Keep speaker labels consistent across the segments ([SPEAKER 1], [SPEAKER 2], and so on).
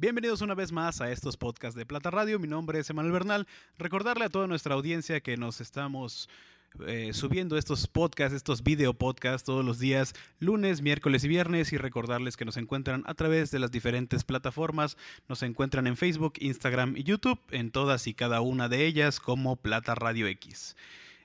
[SPEAKER 1] Bienvenidos una vez más a estos podcasts de Plata Radio. Mi nombre es Emanuel Bernal. Recordarle a toda nuestra audiencia que nos estamos eh, subiendo estos podcasts, estos video podcasts todos los días, lunes, miércoles y viernes. Y recordarles que nos encuentran a través de las diferentes plataformas. Nos encuentran en Facebook, Instagram y YouTube, en todas y cada una de ellas como Plata Radio X.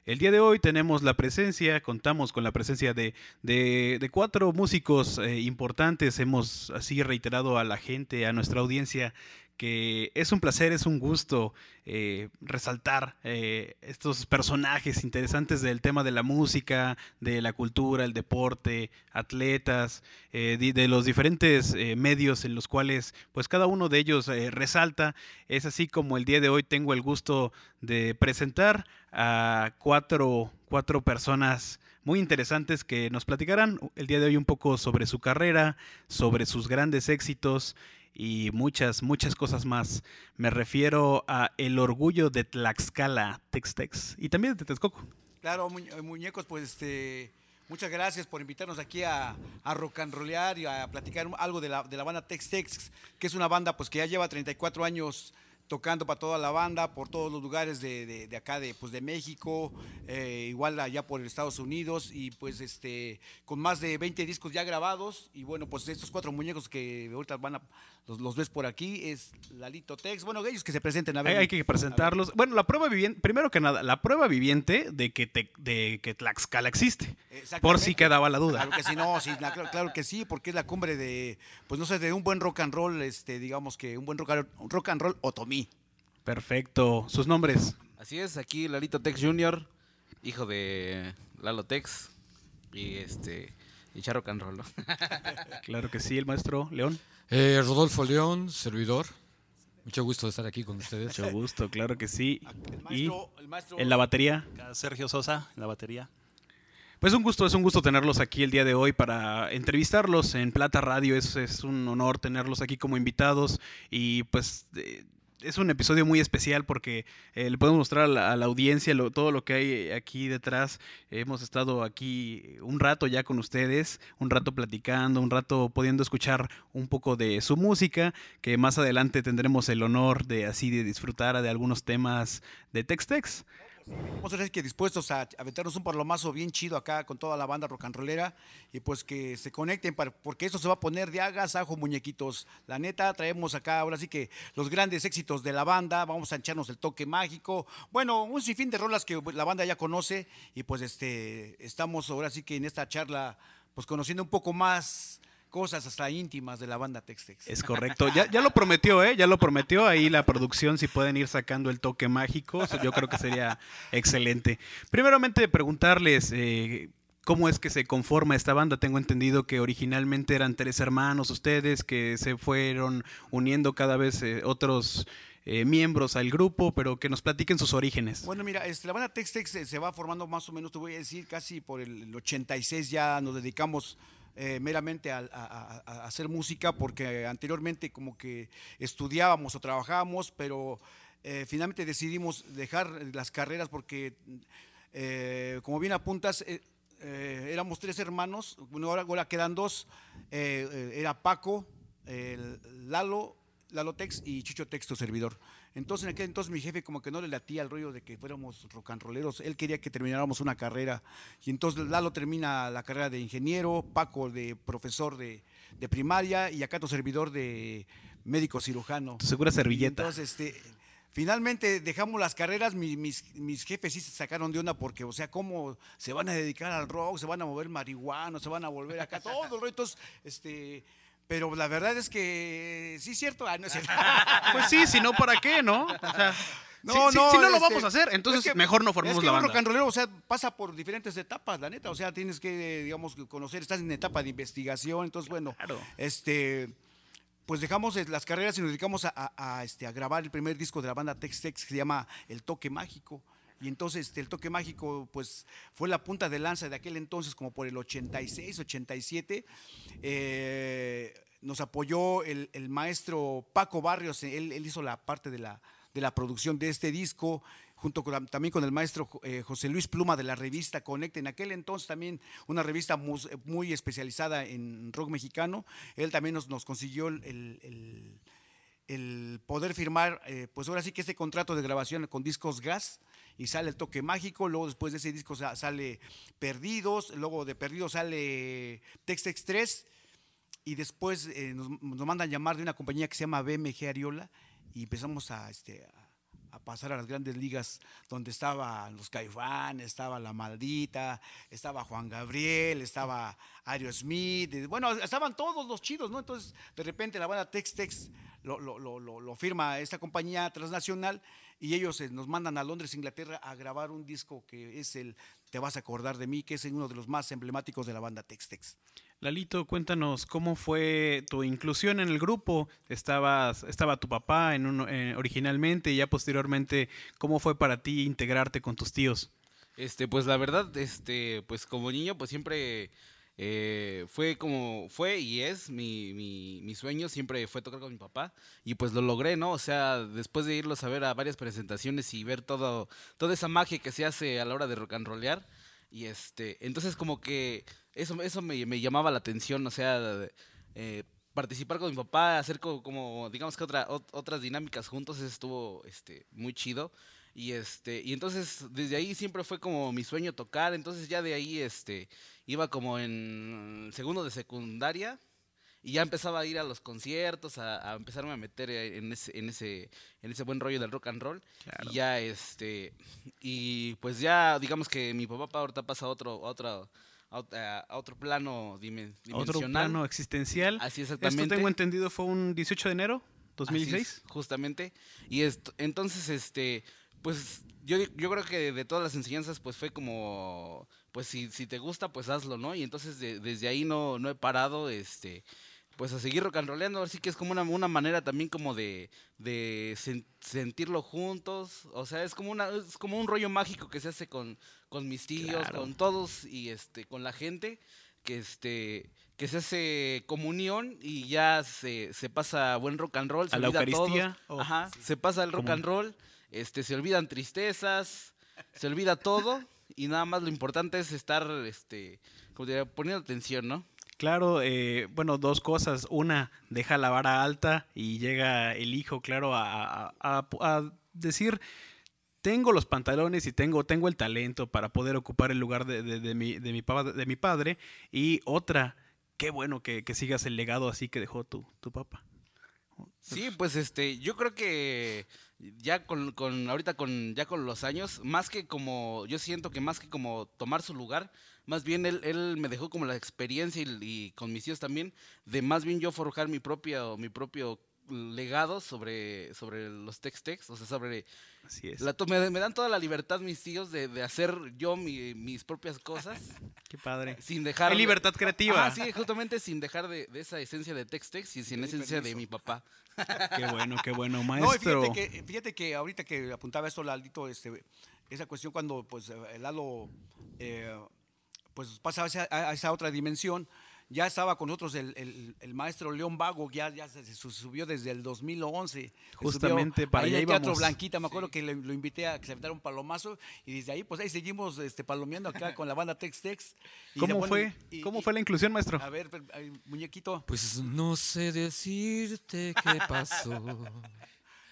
[SPEAKER 1] El día de hoy tenemos la presencia, contamos con la presencia de, de, cuatro músicos eh, importantes. Hemos así reiterado a la gente, a nuestra audiencia, que es un placer, es un gusto eh, resaltar eh, estos personajes interesantes del tema de la música, de la cultura, el deporte, atletas, eh, de, de, los diferentes medios en los cuales pues cada uno de ellos resalta. Es así como el día de hoy tengo el gusto de presentar a cuatro, cuatro personas muy interesantes que nos platicarán el día de hoy un poco sobre su carrera, sobre sus grandes éxitos y muchas, muchas cosas más. Me refiero a el orgullo de Tlaxcala, Textex, y también de Texcoco.
[SPEAKER 2] Claro, muñecos, pues este, muchas gracias por invitarnos aquí a, a rock and rollear y a platicar algo de la, de la banda Textex, que es una banda pues que ya lleva 34 años tocando para toda la banda, por todos los lugares de, de, de acá, de, pues, de México, eh, igual allá por Estados Unidos, y pues este, con más de 20 discos ya grabados, y bueno, pues estos cuatro muñecos que ahorita van a, los, los ves por aquí, es Lalito Tex, bueno, ellos que se presenten, a ver.
[SPEAKER 1] Hay, hay que presentarlos. Bueno, la prueba viviente, primero que nada, la prueba viviente de que, te, de que Tlaxcala existe, por si quedaba la duda.
[SPEAKER 2] Claro que sí, no, sí, claro, claro, que sí, porque es la cumbre de, pues no sé, de un buen rock and roll, este, digamos que un buen rock and, rock and roll otomí.
[SPEAKER 1] Perfecto. ¿Sus nombres?
[SPEAKER 3] Así es, aquí Lalito Tex Jr., hijo de Lalo Tex y este y Charro Canrolo.
[SPEAKER 1] claro que sí, el maestro León.
[SPEAKER 4] Eh, Rodolfo León, servidor. Mucho gusto de estar aquí con ustedes.
[SPEAKER 1] Mucho gusto, claro que sí.
[SPEAKER 2] El maestro,
[SPEAKER 1] y
[SPEAKER 2] el maestro
[SPEAKER 1] en la batería.
[SPEAKER 5] Sergio Sosa, en la batería.
[SPEAKER 1] Pues un gusto, es un gusto tenerlos aquí el día de hoy para entrevistarlos en Plata Radio. Es, es un honor tenerlos aquí como invitados y pues eh, es un episodio muy especial porque eh, le podemos mostrar a la, audiencia todo lo que hay aquí detrás. hemos estado aquí un rato ya con ustedes, un rato platicando, un rato pudiendo escuchar un poco de su música, que más adelante tendremos el honor de así de disfrutar de algunos temas de Tex-Tex.
[SPEAKER 2] Vamos a que dispuestos a aventarnos un parlomazo bien chido acá con toda la banda rock and rollera y pues que se conecten para, porque esto se va a poner de agasajo, muñequitos. La neta, traemos acá ahora sí que los grandes éxitos de la banda, vamos a echarnos el toque mágico. Bueno, un sinfín de rolas que la banda ya conoce y pues este estamos ahora sí que en esta charla pues conociendo un poco más cosas hasta íntimas de la banda Textex.
[SPEAKER 1] Es correcto. Ya, ya, lo prometió, ¿eh? Ya lo prometió. Ahí la producción, si pueden ir sacando el toque mágico, yo creo que sería excelente. Primeramente, preguntarles. Eh, ¿Cómo es que se conforma esta banda? Tengo entendido que originalmente eran tres hermanos ustedes, que se fueron uniendo cada vez eh, otros eh, miembros al grupo, pero que nos platiquen sus orígenes.
[SPEAKER 2] Bueno, mira, este, la banda Textex se, se va formando más o menos, te voy a decir, casi por el 86 ya nos dedicamos eh, meramente a, hacer música porque anteriormente como que estudiábamos o trabajábamos, pero eh, finalmente decidimos dejar las carreras porque, eh, como bien apuntas, éramos tres hermanos, ahora, ahora quedan dos, era Paco, Lalo, Lalo Tex y Chucho Texto servidor. Entonces, en aquel entonces mi jefe como que no le latía el rollo de que fuéramos rock and rolleros. Él quería que termináramos una carrera. Y entonces Lalo termina la carrera de ingeniero, Paco de profesor de, de primaria y acá tu servidor de médico cirujano.
[SPEAKER 1] Tu segura servilleta.
[SPEAKER 2] Y entonces, este, finalmente dejamos las carreras, mis, mis, mis, jefes sí se sacaron de onda porque, o sea, ¿cómo se van a dedicar al rock? ¿Se van a mover marihuana? ¿Se van a volver acá? Todos los retos, este pero la verdad es que sí es cierto. Ah, no es cierto.
[SPEAKER 1] pues sí, si no, ¿para qué, no? O sea, no, si, no, si, si no lo este, vamos a hacer, entonces es que, mejor no formemos
[SPEAKER 2] es que
[SPEAKER 1] la banda.
[SPEAKER 2] rock and rollero, o sea, pasa por diferentes etapas, la neta. O sea, tienes que, digamos, conocer, estás en etapa de investigación. Entonces, bueno,
[SPEAKER 1] claro.
[SPEAKER 2] este pues dejamos las carreras y nos dedicamos a, a, a, este, a grabar el primer disco de la banda Tex Tex que se llama El Toque Mágico. Y entonces este, el toque mágico pues fue la punta de lanza de aquel entonces como por el 86, 87. Eh, nos apoyó el, el, maestro Paco Barrios, él, hizo la parte de la, de la, producción de este disco, junto también con el maestro eh, José Luis Pluma de la revista Conecta, en aquel entonces también una revista muy, especializada en rock mexicano, él también nos, nos consiguió el, el el poder firmar, eh, pues ahora sí que este contrato de grabación con discos gas y sale el toque mágico, luego después de ese disco sa- sale Perdidos, luego de Perdidos sale Textex 3 y después eh, nos, nos mandan llamar de una compañía que se llama BMG Ariola y empezamos a, este, a, pasar a las grandes ligas donde estaban los Caifán, estaba La Maldita, estaba Juan Gabriel, estaba Aerosmith, eh, bueno, estaban todos los chidos, ¿no? Entonces, de repente la banda Tex Tex lo, lo- lo- lo- lo firma esta compañía transnacional y ellos eh, nos mandan a Londres, Inglaterra, a grabar un disco que es el Te vas a acordar de mí, que es uno de los más emblemáticos de la banda Tex Tex.
[SPEAKER 1] Lalito, cuéntanos cómo fue tu inclusión en el grupo. Estabas, estaba tu papá en uno, eh, originalmente y ya posteriormente, ¿cómo fue para ti integrarte con tus tíos?
[SPEAKER 3] Este, pues la verdad, este, pues como niño, pues siempre eh, fue como, fue y es mi, mi, mi sueño, siempre fue tocar con mi papá y pues lo logré, ¿no? O sea, después de irlos a ver a varias presentaciones y ver todo, toda esa magia que se hace a la hora de rock and rollear y este, entonces como que eso, eso me, me llamaba la atención, o sea, eh, participar con mi papá, hacer co- como, digamos que otra, ot- otras dinámicas juntos, estuvo este, muy chido. Y este, y entonces desde ahí siempre fue como mi sueño tocar, entonces ya de ahí este iba como en segundo de secundaria y ya empezaba a ir a los conciertos, a, a empezarme a meter en ese, en ese, en ese buen rollo del rock and roll.
[SPEAKER 1] Claro.
[SPEAKER 3] Y ya este, y pues ya digamos que mi papá ahorita pasa a otro, a otro, a ot- a otro plano dimen-
[SPEAKER 1] Otro
[SPEAKER 3] dimensional.
[SPEAKER 1] plano existencial.
[SPEAKER 3] Así
[SPEAKER 1] Esto
[SPEAKER 3] exactamente.
[SPEAKER 1] tengo entendido fue un 18 de enero
[SPEAKER 3] Así es,
[SPEAKER 1] 2016.
[SPEAKER 3] justamente. Y esto, entonces, este, pues yo, yo creo que de todas las enseñanzas, pues fue como, pues si, si te gusta, pues hazlo, ¿no? Y entonces de- desde ahí no, no he parado, este, pues a seguir rock and rollando. Así que es como una, una manera también como de, de sen- sentirlo juntos. O sea, es como, una, es como un rollo mágico que se hace con, con mis tíos,
[SPEAKER 1] Claro.
[SPEAKER 3] con todos y este, con la gente que este que se hace comunión y ya se, se pasa buen rock and roll, se
[SPEAKER 1] ¿A
[SPEAKER 3] olvida todos.
[SPEAKER 1] Eucaristía? Oh,
[SPEAKER 3] Ajá, se pasa el rock and roll, este se olvidan tristezas, se olvida todo y nada más lo importante es estar este como diría, poniendo atención, ¿no?
[SPEAKER 1] Claro, eh, bueno, dos cosas. Una, deja la vara alta y llega el hijo, claro, a, a- a- a decir, tengo los pantalones y tengo, tengo el talento para poder ocupar el lugar de, de- de mi, de, mi, de mi padre. Y otra, qué bueno que, que sigas el legado así que dejó tu, tu papá.
[SPEAKER 3] Sí, pues este, yo creo que ya con, con ahorita con ya con los años, más que como, yo siento que más que como tomar su lugar, más bien él, él me dejó como la experiencia y, con mis tíos también, de más bien yo forjar mi propio, mi propio legado sobre, sobre los tex-tex, o sea, sobre
[SPEAKER 1] Así es.
[SPEAKER 3] la me, me dan toda la libertad mis tíos de, de hacer yo mi- mis propias cosas
[SPEAKER 1] Qué padre.
[SPEAKER 3] sin dejar
[SPEAKER 1] Hay libertad creativa.
[SPEAKER 3] Ajá, sí, justamente sin dejar de, de esa esencia de tex-tex y sin esa esencia de mi papá.
[SPEAKER 1] Qué bueno, qué bueno,
[SPEAKER 2] No,
[SPEAKER 1] maestro.
[SPEAKER 2] fíjate que, fíjate que ahorita que apuntaba esto, Laldito, este, esa cuestión cuando pues eh, Lalo eh, pues pasa a esa, a esa otra dimensión, ya estaba con nosotros el, el- el maestro León Vago, ya, ya se, se subió desde el 2011. se
[SPEAKER 1] Justamente para
[SPEAKER 2] ahí
[SPEAKER 1] allá
[SPEAKER 2] en el Teatro
[SPEAKER 1] íbamos.
[SPEAKER 2] Blanquita, me acuerdo que lo invité a que se aventara un palomazo y desde ahí pues ahí seguimos este, palomeando acá con la banda Tex Tex. Y
[SPEAKER 1] ¿Cómo fue?
[SPEAKER 2] y-
[SPEAKER 1] ¿Cómo
[SPEAKER 2] y-
[SPEAKER 1] fue la inclusión, maestro?
[SPEAKER 2] A ver, ay, muñequito.
[SPEAKER 4] Pues no sé decirte qué pasó.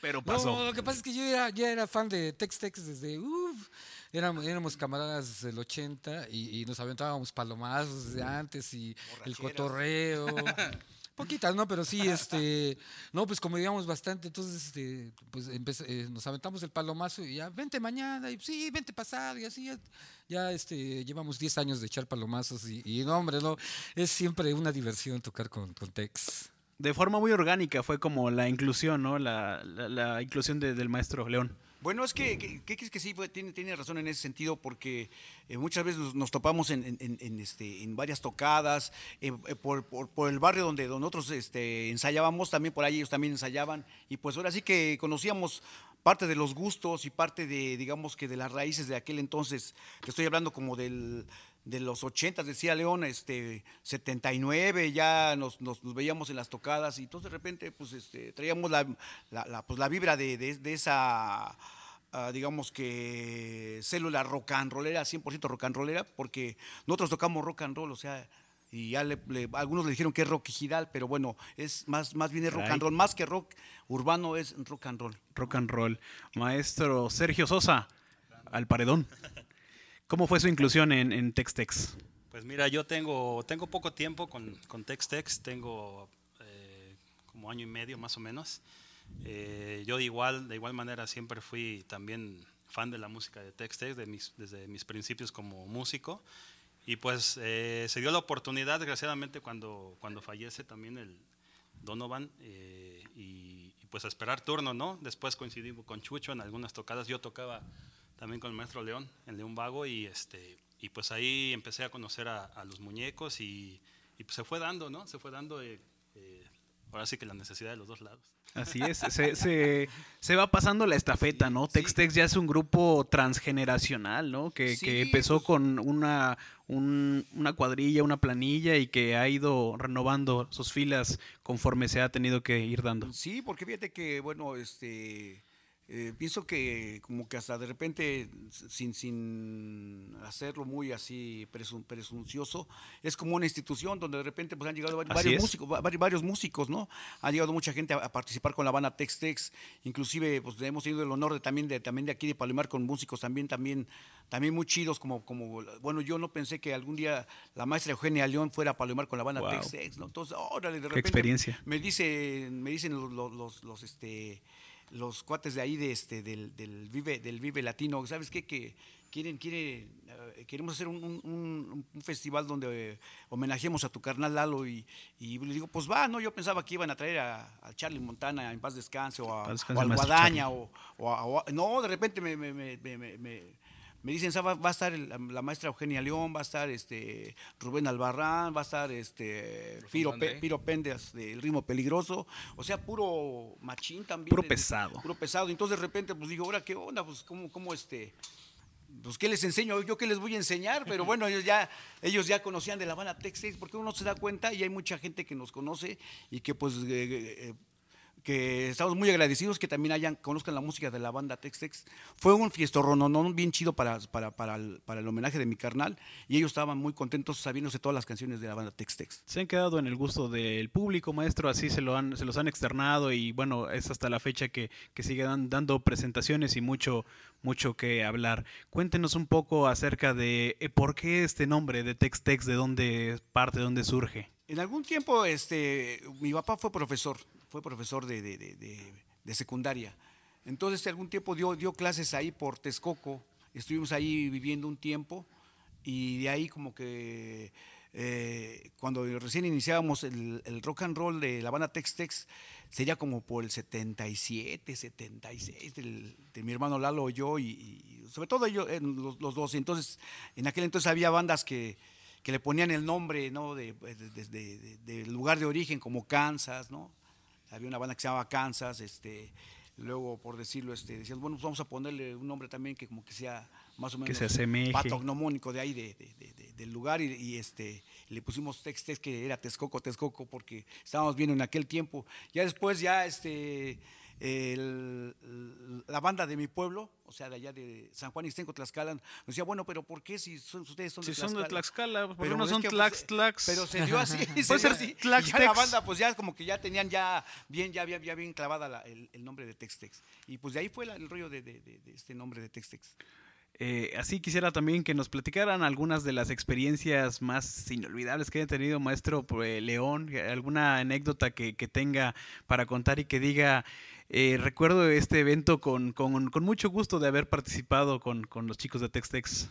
[SPEAKER 1] Pero
[SPEAKER 4] No, lo que pasa es que yo era, ya era fan de Tex Tex desde. uf, éramos, éramos camaradas del 80 y, y nos aventábamos palomazos desde antes y el cotorreo. Poquitas, ¿no? Pero sí, este. No, pues como digamos bastante, entonces, este, pues empecé- eh, nos aventamos el palomazo y ya, vente mañana, y sí, vente pasado, y así ya, ya, este, llevamos 10 años de echar palomazos y, y no, hombre, no, es siempre una diversión tocar con, con Tex.
[SPEAKER 1] De forma muy orgánica fue como la inclusión, ¿no? La, la- la inclusión de- del maestro León.
[SPEAKER 2] Bueno, es que, que, sí, tiene, razón en ese sentido, porque eh, muchas veces nos, topamos en, en- en- este, en varias tocadas, eh, eh, por, por- por el barrio donde nosotros este, ensayábamos, también por ahí ellos también ensayaban, y pues ahora sí que conocíamos parte de los gustos y parte de, digamos que de las raíces de aquel entonces, te estoy hablando como del, de los 80, decía León, este, 79, ya nos, nos- nos veíamos en las tocadas y entonces de repente pues este, traíamos la, la- la, pues, la vibra de, de- de esa, ah, digamos que célula rock and rollera, 100% rock and rollera, porque nosotros tocamos rock and roll, o sea, y ya le- le- algunos le dijeron que es rock ejidal, pero bueno, es más, más bien es rock and roll, más que rock urbano es rock and roll.
[SPEAKER 1] Rock and roll. Maestro Sergio Sosa, al paredón. ¿Cómo fue su inclusión en, en Tex-Tex?
[SPEAKER 5] Pues mira, yo tengo, tengo poco tiempo con, con Tex-Tex, tengo eh, como año y medio más o menos. Eh, yo de igual, de igual manera siempre fui también fan de la música de Tex-Tex de mis- desde mis principios como músico. Y pues eh, se dio la oportunidad, desgraciadamente, cuando, cuando fallece también el Donovan, eh, y, y pues a esperar turno, ¿no? Después coincidí con Chucho en algunas tocadas, yo tocaba también con el maestro León, en León Vago, y, este, y pues ahí empecé a conocer a, a los muñecos y, y pues se fue dando, ¿no? Se fue dando, eh, eh, ahora sí que la necesidad de los dos lados.
[SPEAKER 1] Así es, se, se- se va pasando la estafeta, ¿no? Tex-Tex ya es un grupo transgeneracional, ¿no? Que,
[SPEAKER 2] Sí,
[SPEAKER 1] que empezó
[SPEAKER 2] pues-
[SPEAKER 1] con una, un- una cuadrilla, una planilla y que ha ido renovando sus filas conforme se ha tenido que ir dando.
[SPEAKER 2] Sí, porque fíjate que, bueno, este, eh, pienso que como que hasta de repente, sin, sin hacerlo muy así presun- presuncioso, es como una institución donde de repente pues, han llegado varios músicos, va- vari- varios músicos, ¿no? Ha llegado mucha gente a, a participar con la banda Tex Tex, inclusive pues hemos tenido el honor de también de también de aquí de Palomar con músicos también también también muy chidos como como bueno yo no pensé que algún día la maestra Eugenia León fuera a Palomar con la banda
[SPEAKER 1] Wow.
[SPEAKER 2] Tex Tex, ¿no? Entonces, órale, de
[SPEAKER 1] Qué
[SPEAKER 2] repente
[SPEAKER 1] experiencia.
[SPEAKER 2] me dicen, me dicen los, los, los, los, este, los cuates de ahí de este, del, del Vive, del Vive Latino, ¿sabes qué? Que quieren, quiere, eh, queremos hacer un, un- festival donde eh, homenajemos a tu carnal Lalo y, y le digo, pues va, ¿no? Yo pensaba que iban a traer a, a Charlie Montana en paz descanse o, a, Guadaña o, o a- o a- no, de repente me, me, me, me- me- dicen, "Sa- va, va a estar el- la, maestra Eugenia León, va a estar este Rubén Albarrán, va a estar este Piro, Pe-. Piro Pendas del ritmo peligroso, o sea, puro machín también.
[SPEAKER 1] Puro
[SPEAKER 2] de-
[SPEAKER 1] pesado.
[SPEAKER 2] Puro pesado. Entonces de repente pues digo, ahora qué onda, pues cómo, cómo este, pues qué les enseño, yo qué les voy a enseñar, pero bueno, ellos ya, ellos ya conocían de la banda Texas, porque uno se da cuenta y hay mucha gente que nos conoce y que pues eh, eh, que estamos muy agradecidos que también hayan, conozcan la música de la banda Tex-Tex. Fue un fiestorrononón bien chido para, para, para, el, para el homenaje de mi carnal y ellos estaban muy contentos sabiéndose todas las canciones de la banda Tex-Tex.
[SPEAKER 1] Se han quedado en el gusto del público, maestro, así se, lo han, se los han externado y bueno, es hasta la fecha que, que sigue dan- dando presentaciones y mucho, mucho que hablar. Cuéntenos un poco acerca de eh, por qué este nombre de Tex-Tex, de dónde parte, de dónde surge.
[SPEAKER 2] En algún tiempo, este, mi papá fue profesor, fue profesor de, de- de- de- secundaria. Entonces, algún tiempo dio, dio clases ahí por Texcoco. Estuvimos ahí viviendo un tiempo y de ahí como que eh, cuando recién iniciábamos el, el rock and roll de la banda Tex Tex, sería como por el 77, 76, del- de mi hermano Lalo y yo, y, y sobre todo yo, eh, los, los dos. Entonces, en aquel entonces había bandas que, que le ponían el nombre ¿no? de, de- de- lugar de origen, como Kansas, ¿no? Había una banda que se llamaba Kansas, este, luego, por decirlo, este, decían, bueno, pues vamos a ponerle un nombre también que como que sea más o menos
[SPEAKER 1] se asemeje.
[SPEAKER 2] patognomónico de ahí, de, de- de- de- del lugar, y, y, este, le pusimos Tex Tex, que era Texcoco, Texcoco, porque estábamos viendo en aquel tiempo. Ya después, ya este, el- la banda de mi pueblo, o sea, de allá de San Juan Ixtenco, Tlaxcala, nos decía, bueno, pero ¿por qué si son- ustedes son
[SPEAKER 1] Si
[SPEAKER 2] de
[SPEAKER 1] son de
[SPEAKER 2] Tlaxcala?
[SPEAKER 1] Tlaxcala, ¿por qué
[SPEAKER 2] Pero
[SPEAKER 1] no son
[SPEAKER 2] pues,
[SPEAKER 1] Tlax,
[SPEAKER 2] eh,
[SPEAKER 1] Tlax?
[SPEAKER 2] Pero se dio así. se dio así. Y
[SPEAKER 1] Tlax
[SPEAKER 2] ya la banda, pues ya como que ya tenían ya bien, ya había, ya bien clavada la- el, el nombre de Tex Tex. Y pues de ahí fue la- el rollo de, de- de- de este nombre de Tex Tex.
[SPEAKER 1] Eh, así quisiera también que nos platicaran algunas de las experiencias más inolvidables que haya tenido maestro eh, León, alguna anécdota que, que tenga para contar y que diga, eh, recuerdo este evento con, con- mucho gusto de haber participado con, con los chicos de Textex.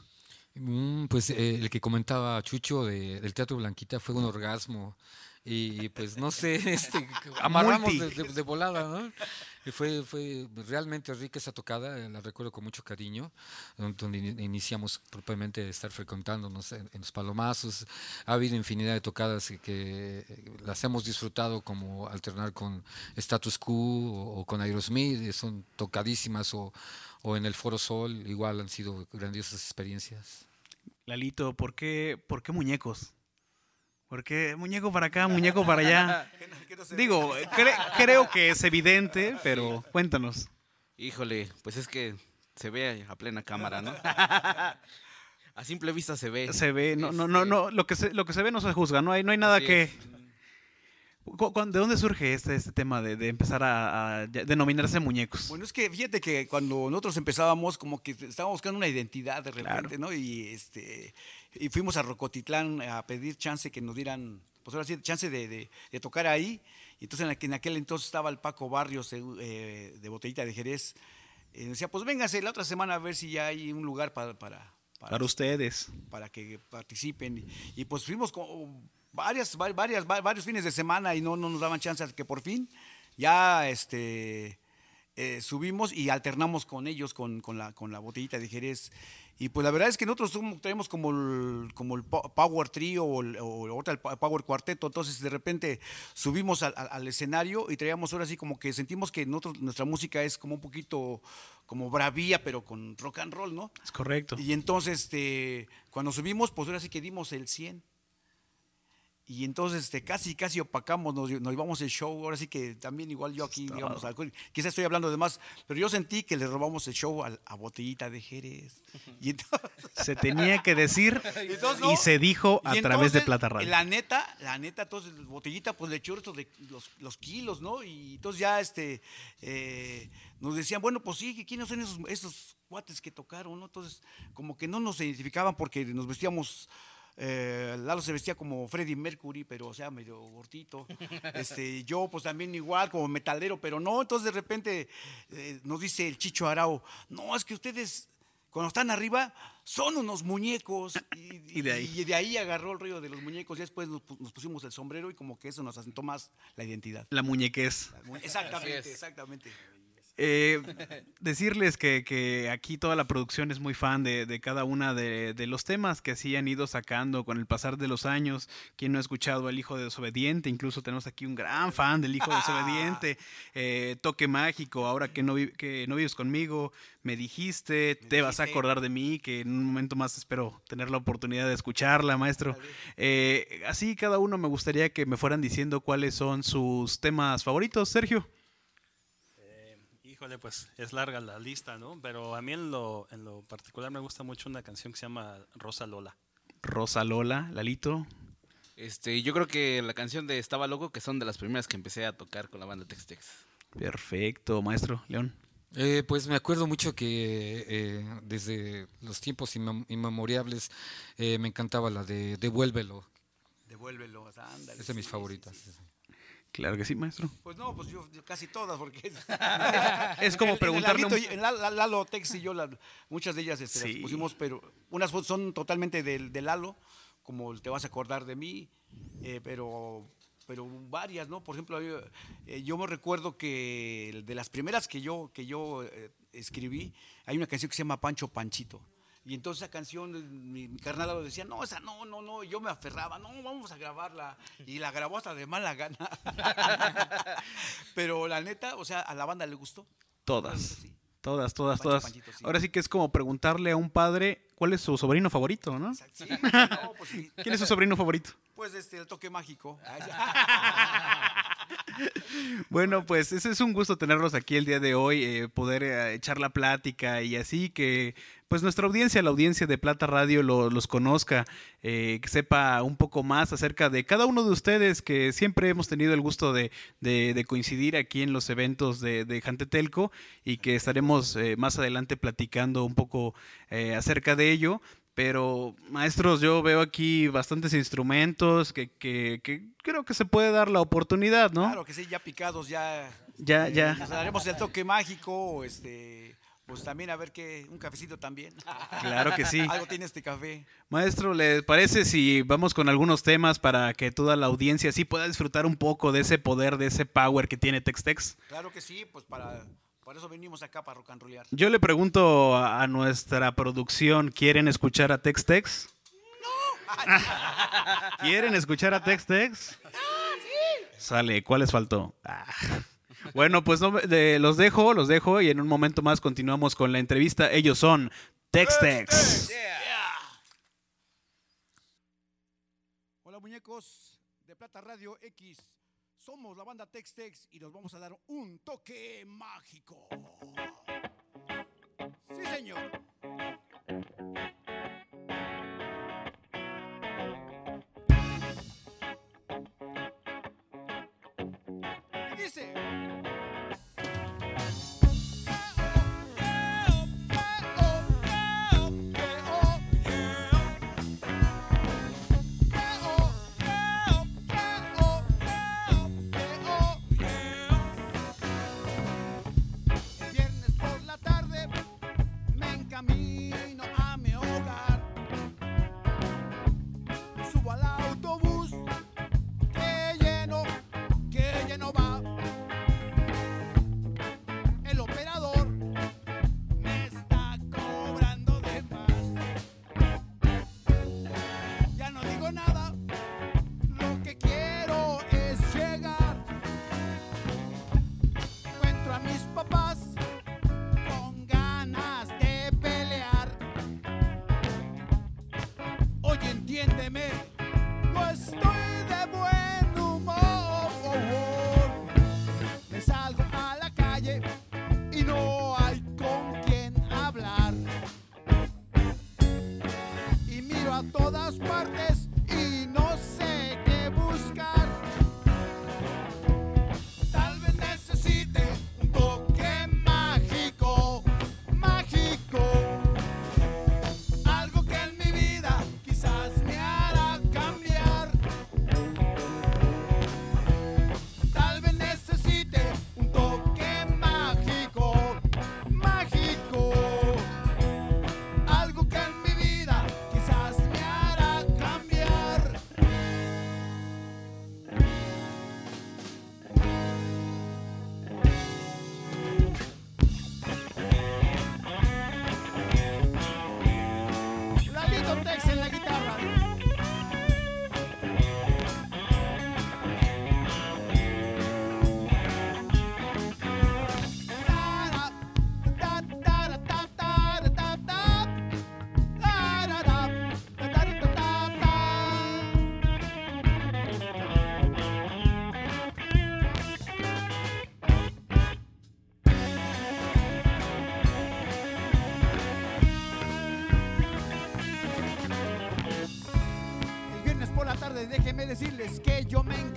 [SPEAKER 4] Mm, Pues eh, el que comentaba Chucho de- del Teatro Blanquita fue un orgasmo. Y pues no sé, este, amarramos de, de- de volada, ¿no? Y fue, fue realmente rica esa tocada, eh, la recuerdo con mucho cariño, don- donde ini- iniciamos propiamente a estar frecuentándonos en, en los palomazos. Ha habido infinidad de tocadas que, que, eh, las hemos disfrutado como alternar con Status Quo o, o con Aerosmith, y son tocadísimas, o, o en el Foro Sol, igual han sido grandiosas experiencias.
[SPEAKER 1] Lalito, ¿por qué, ¿por qué muñecos? ¿Por qué muñeco para acá, muñeco para allá? Digo, cre- creo que es evidente, pero cuéntanos.
[SPEAKER 3] Híjole, pues es que se ve a plena cámara, ¿no? A simple vista se ve.
[SPEAKER 1] Se ve, no, no, no, no, lo que se, lo que se ve no se juzga, no hay, no hay nada
[SPEAKER 3] Así
[SPEAKER 1] que.
[SPEAKER 3] es.
[SPEAKER 1] ¿De dónde surge este, este tema de, de empezar a, denominarse muñecos?
[SPEAKER 2] Bueno, es que fíjate que cuando nosotros empezábamos, como que estábamos buscando una identidad de repente,
[SPEAKER 1] Claro.
[SPEAKER 2] ¿no? Y este y fuimos a Rocotitlán a pedir chance que nos dieran, pues ahora sí, chance de, de- de tocar ahí. Y entonces en aquel, en aquel entonces estaba el Paco Barrios eh, eh, de Botellita de Jerez. Y decía, pues véngase la otra semana a ver si ya hay un lugar para, para,
[SPEAKER 1] Para ustedes.
[SPEAKER 2] para que participen. Y, y pues fuimos con varias, va- varias, va- varios fines de semana y no, no nos daban chance que por fin ya este, eh, subimos y alternamos con ellos, con, con la, con la botellita de Jerez. Y pues la verdad es que nosotros somos- tenemos como el, como el po- Power Trio o, el, o ahorita el Power Cuarteto, entonces de repente subimos al, al- al escenario y traíamos ahora sí como que sentimos que nosotros, nuestra música es como un poquito como bravía, pero con rock and roll, ¿no?
[SPEAKER 1] Es correcto.
[SPEAKER 2] Y entonces, este, cuando subimos, pues ahora sí que dimos el 100. Y entonces, este, casi, casi opacamos, nos, nos llevamos el show. Ahora sí que también, igual yo aquí, digamos, alcohol, quizás estoy hablando de más, pero yo sentí que le robamos el show a, Botellita de Jerez. Y entonces,
[SPEAKER 1] Se tenía que decir
[SPEAKER 2] Entonces,
[SPEAKER 1] y se dijo a
[SPEAKER 2] y
[SPEAKER 1] través de Plata Radio.
[SPEAKER 2] La neta, la neta, entonces, Botellita, pues le echó esto de los, los kilos, ¿no? Y entonces ya, este, eh, nos decían, bueno, pues sí, ¿quiénes son esos, esos cuates que tocaron, no? Entonces, como que no nos identificaban porque nos vestíamos... eh, Lalo se vestía como Freddie Mercury, pero o sea, medio gordito. Este, yo pues también igual, como metalero, pero no. Entonces de repente eh, nos dice el Chicho Arao, no, es que ustedes cuando están arriba son unos muñecos. Y,
[SPEAKER 1] Y de ahí.
[SPEAKER 2] y de ahí agarró el rollo de los muñecos y después nos, nos pusimos el sombrero y como que eso nos asentó más la identidad.
[SPEAKER 1] La muñequez.
[SPEAKER 2] Exactamente, exactamente.
[SPEAKER 1] Eh, decirles que, que aquí toda la producción es muy fan de, de cada una de, de los temas que así han ido sacando con el pasar de los años. Quien no ha escuchado al Hijo de Desobediente, incluso tenemos aquí un gran fan del Hijo de Desobediente. Eh, Toque Mágico, ahora que no, vi- que no vives conmigo, me dijiste, te vas a
[SPEAKER 2] dijiste.
[SPEAKER 1] acordar de mí, que en un momento más espero tener la oportunidad de escucharla, maestro. Eh, así cada uno me gustaría que me fueran diciendo cuáles son sus temas favoritos, Sergio.
[SPEAKER 5] Híjole, pues es larga la lista, ¿no? Pero a mí en lo, en lo particular me gusta mucho una canción que se llama Rosa Lola.
[SPEAKER 1] Rosa Lola, Lalito.
[SPEAKER 3] Este, yo creo que la canción de Estaba Loco, que son de las primeras que empecé a tocar con la banda Tex Tex.
[SPEAKER 1] Perfecto, maestro León.
[SPEAKER 4] Eh, pues me acuerdo mucho que eh, desde los tiempos inmem- inmemorables eh, me encantaba la de Devuélvelo.
[SPEAKER 2] Devuélvelo, ándale.
[SPEAKER 4] Es de mis
[SPEAKER 2] sí, sí,
[SPEAKER 4] favoritas.
[SPEAKER 2] sí.
[SPEAKER 1] Claro que sí, maestro.
[SPEAKER 2] Pues no, pues yo, yo casi todas, porque
[SPEAKER 1] Es como
[SPEAKER 2] En el
[SPEAKER 1] preguntarle
[SPEAKER 2] Lalito en la- la- Lalo, Tex y yo, la- muchas de ellas este,
[SPEAKER 1] Sí.
[SPEAKER 2] las pusimos, pero unas son totalmente del de Lalo, como el te vas a acordar de mí, eh, pero, pero varias, ¿no? Por ejemplo, yo, eh, yo me recuerdo que de las primeras que yo, que yo eh, escribí, hay una canción que se llama Pancho Panchito. Y entonces esa canción, mi, mi carnal Lalo decía, no, esa no, no, no. Yo me aferraba, no, vamos a grabarla. Y la grabó hasta de mala gana. Pero la neta, o sea, a la banda le gustó.
[SPEAKER 1] Todas.
[SPEAKER 2] Sí.
[SPEAKER 1] Todas, todas,
[SPEAKER 2] Pancho,
[SPEAKER 1] todas.
[SPEAKER 2] Panchito, sí.
[SPEAKER 1] Ahora sí que es como preguntarle a un padre cuál es su sobrino favorito, ¿no?
[SPEAKER 2] Sí, no, pues sí.
[SPEAKER 1] ¿Quién es su sobrino favorito?
[SPEAKER 2] Pues este, el toque mágico.
[SPEAKER 1] Bueno, pues ese es un gusto tenerlos aquí el día de hoy, eh, poder eh, echar la plática y así que pues nuestra audiencia, la audiencia de Plata Radio lo- los conozca, eh, que sepa un poco más acerca de cada uno de ustedes que siempre hemos tenido el gusto de, coincidir aquí en los eventos de, de Jantetelco y que estaremos eh, más adelante platicando un poco acerca de ello. Pero, maestros, yo veo aquí bastantes instrumentos que, que- que creo que se puede dar la oportunidad, ¿no?
[SPEAKER 2] Claro que sí, ya picados, ya.
[SPEAKER 1] Ya,
[SPEAKER 2] eh,
[SPEAKER 1] ya.
[SPEAKER 2] Nos daremos el toque mágico, este. Pues también a ver qué, un cafecito también.
[SPEAKER 1] Claro que sí.
[SPEAKER 2] Algo tiene este café.
[SPEAKER 1] Maestro, ¿le parece si vamos con algunos temas para que toda la audiencia sí pueda disfrutar un poco de ese poder, de ese power que tiene Textex?
[SPEAKER 2] Claro que sí, pues para, para eso venimos acá, para rock and rollear.
[SPEAKER 1] Yo le pregunto a, a nuestra producción, ¿quieren escuchar a Textex? ¿Quieren escuchar a Textex? Sale, ¿cuál les faltó? Ah. Bueno, pues no, de- los dejo, los dejo y en un momento más continuamos con la entrevista. Ellos son Textex.
[SPEAKER 2] Hola muñecos de Plata Radio X. Somos la banda Tex-Tex y nos vamos a dar un toque mágico. Sí, señor. Dice...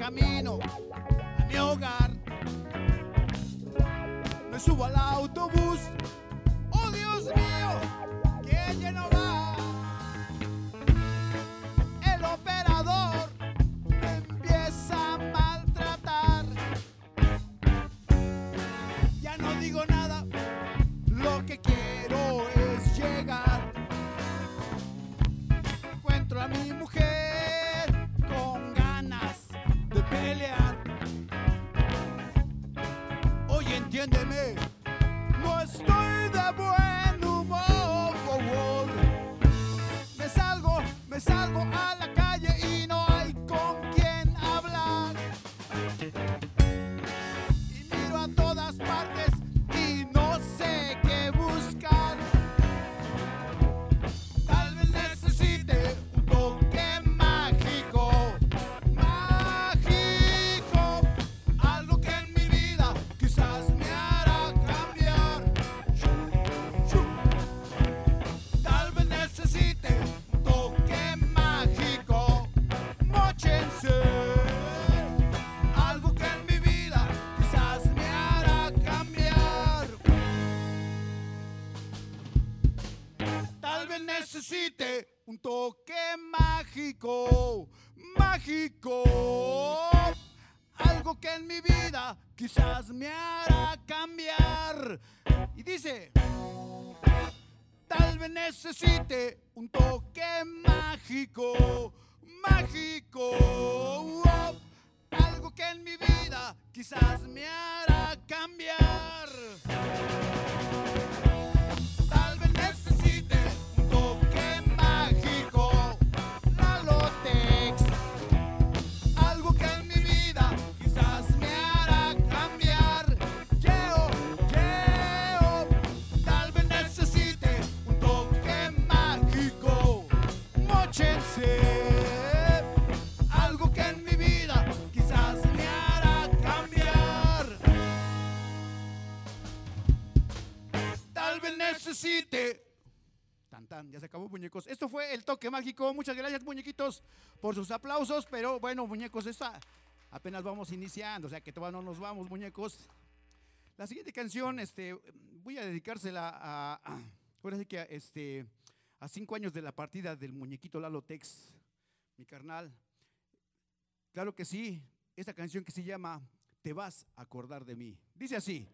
[SPEAKER 2] encamino a mi hogar. Dice, tal vez necesite un toque mágico, mágico. Algo que en mi vida quizás me hará cambiar. Necesite. Tan tan, ya se acabó muñecos. Esto fue el toque mágico. Muchas gracias muñequitos por sus aplausos. Pero bueno muñecos, esta apenas vamos iniciando, o sea que todavía no nos vamos muñecos. La siguiente canción, este, voy a dedicársela a, a- ahora que a, este, a cinco años de la partida del muñequito Lalo Tex, mi carnal. Claro que sí, esta canción que se llama Te vas a acordar de mí. Dice así.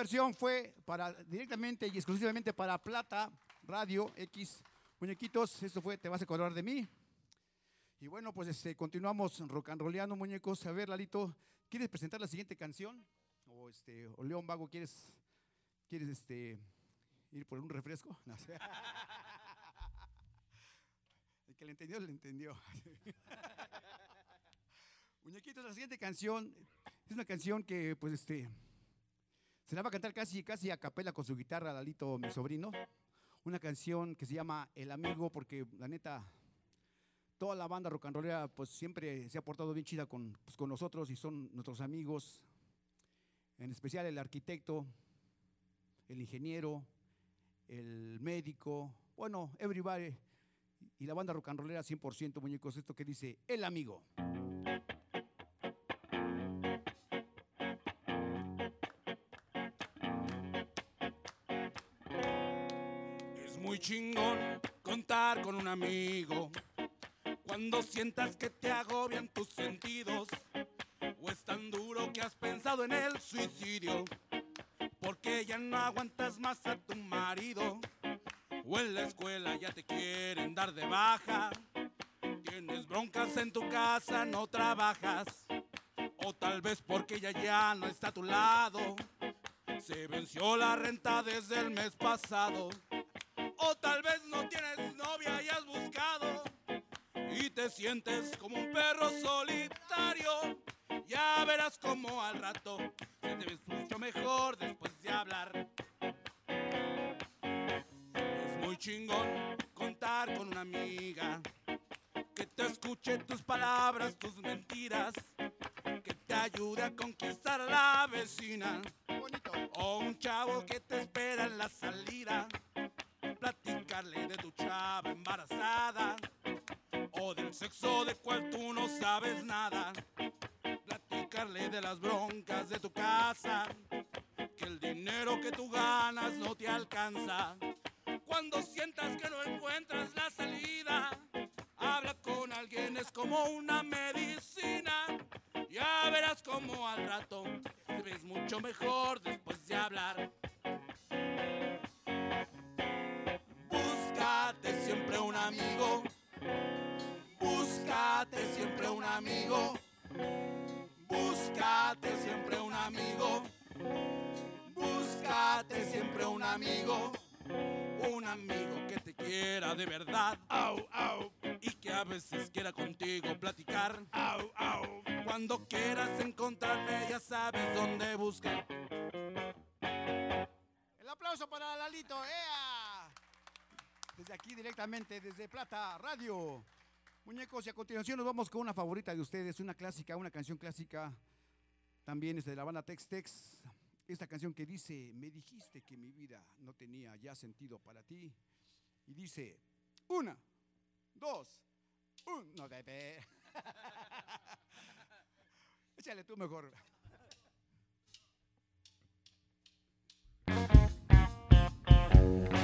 [SPEAKER 2] Versión fue para directamente y exclusivamente para Plata Radio X. Muñequitos, esto fue Te vas a acordar de mí. Y bueno, pues este, continuamos rock and rollando, muñecos. A ver, Lalito, ¿quieres presentar la siguiente canción? O este, o León Vago, ¿quieres, quieres este, ir por un refresco? No sé. El que le entendió, le entendió. Muñequitos, la siguiente canción es una canción que, pues, este, se la va a cantar casi, casi a capela con su guitarra, Lalito, mi sobrino. Una canción que se llama El Amigo, porque la neta, toda la banda rock and rollera, pues siempre se ha portado bien chida con, pues, con nosotros y son nuestros amigos. En especial el arquitecto, el ingeniero, el médico, bueno, everybody. Y la banda rock and rollera 100% muñecos, esto que dice El Amigo.
[SPEAKER 6] Chingón contar con un amigo. Cuando sientas que te agobian tus sentidos o es tan duro que has pensado en el suicidio porque ya no aguantas más a tu marido o en la escuela ya te quieren dar de baja tienes broncas en tu casa no trabajas o tal vez porque ella ya no está a tu lado. Se venció la renta desde el mes pasado o tal vez no tienes novia y has buscado y te sientes como un perro solitario. Ya verás como al rato se te ves mucho mejor después de hablar. Es muy chingón contar con una amiga que te escuche tus palabras, tus mentiras, que te ayude a conquistar a la vecina
[SPEAKER 2] Bonito.
[SPEAKER 6] o un chavo que te espera en la salida, o del sexo de cual tú no sabes nada, platicarle de las broncas de tu casa, que el dinero que tú ganas no te alcanza. Cuando sientas que no encuentras la salida, habla con alguien, es como una medicina. Ya verás como al rato te ves mucho mejor después de hablar. Siempre un amigo. Búscate siempre un amigo. Búscate siempre un amigo. Búscate siempre un amigo. Un amigo que te quiera de verdad. Au, au. Y que a veces quiera contigo platicar. Au, au. Cuando quieras encontrarme, ya sabes dónde buscar.
[SPEAKER 2] El aplauso para Lalito. ¡Ea! Desde aquí directamente, desde Plata Radio. Muñecos, y a continuación nos vamos con una favorita de ustedes, una clásica, una canción clásica. También es de la banda Tex Tex. Esta canción que dice, me dijiste que mi vida no tenía ya sentido para ti. Y dice, una, dos, un, no, bebé. Échale tú mejor.
[SPEAKER 6] Me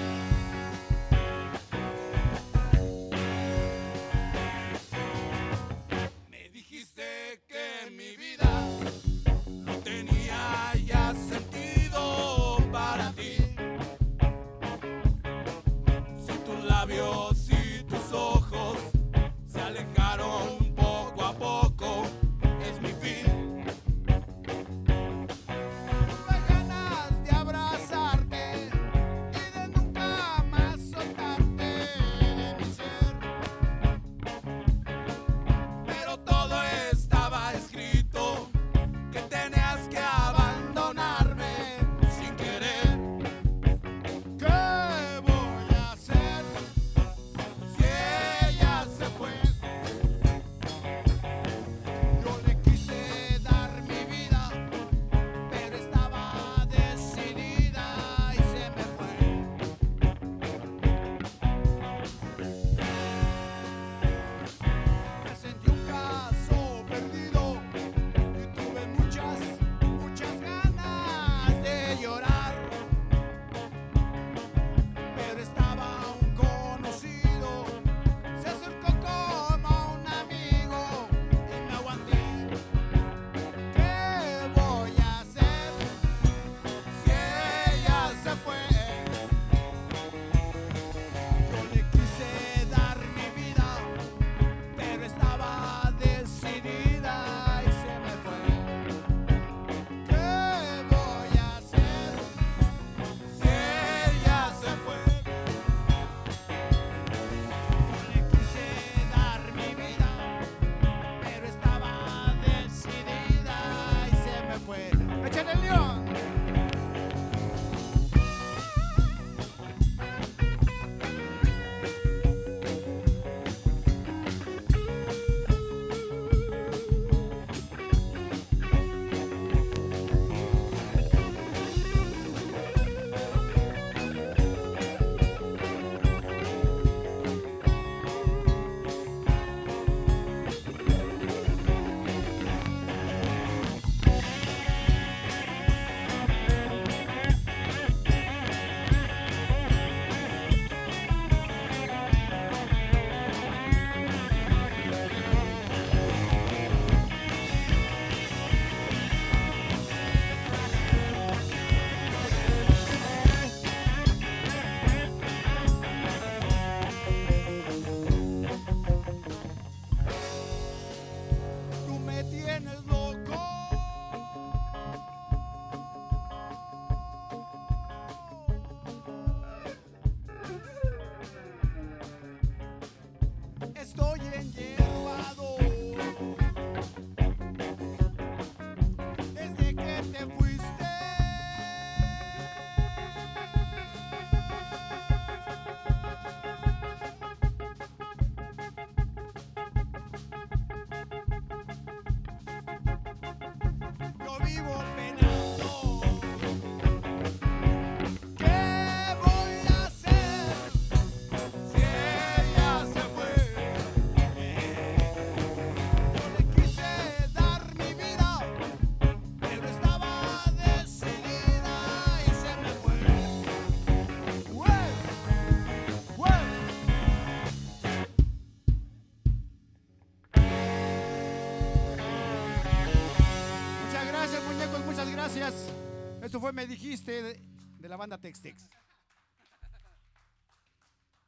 [SPEAKER 6] Dijiste
[SPEAKER 2] de, la banda Tex Tex.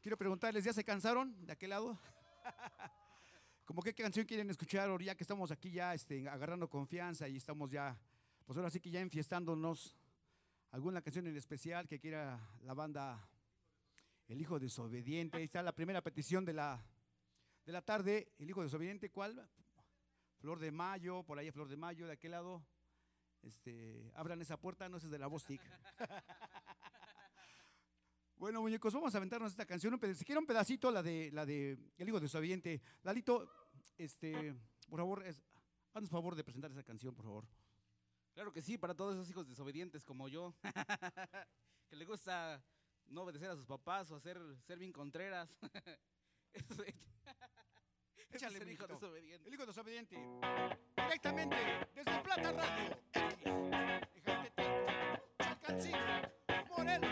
[SPEAKER 2] Quiero preguntarles, ¿ya se cansaron de aquel lado? ¿Cómo qué canción quieren escuchar? Ahora ya que estamos aquí ya este, agarrando confianza y estamos ya, pues ahora sí que ya enfiestándonos. ¿Alguna canción en especial que quiera la banda El Hijo Desobediente? Ahí está la primera petición de la, de la tarde. El Hijo Desobediente, ¿cuál? Flor de Mayo, por ahí Flor de Mayo, de aquel lado. Este, abran esa puerta, no es de la voz tic. bueno, muñecos, vamos a aventarnos esta canción. Si quieren un pedacito, la de, la de El Hijo Desobediente. Lalito, este, por favor, es, haznos favor de presentar esa canción, por favor.
[SPEAKER 3] Claro que sí, para todos esos hijos desobedientes como yo, que le gusta no obedecer a sus papás o hacer ser bien contreras. Eso es- eso es
[SPEAKER 2] Échale,
[SPEAKER 3] ser hijo desobediente.
[SPEAKER 2] El Hijo Desobediente. Directamente desde Plata Radio X. Ejecatelco, Chalcancín, Morelos.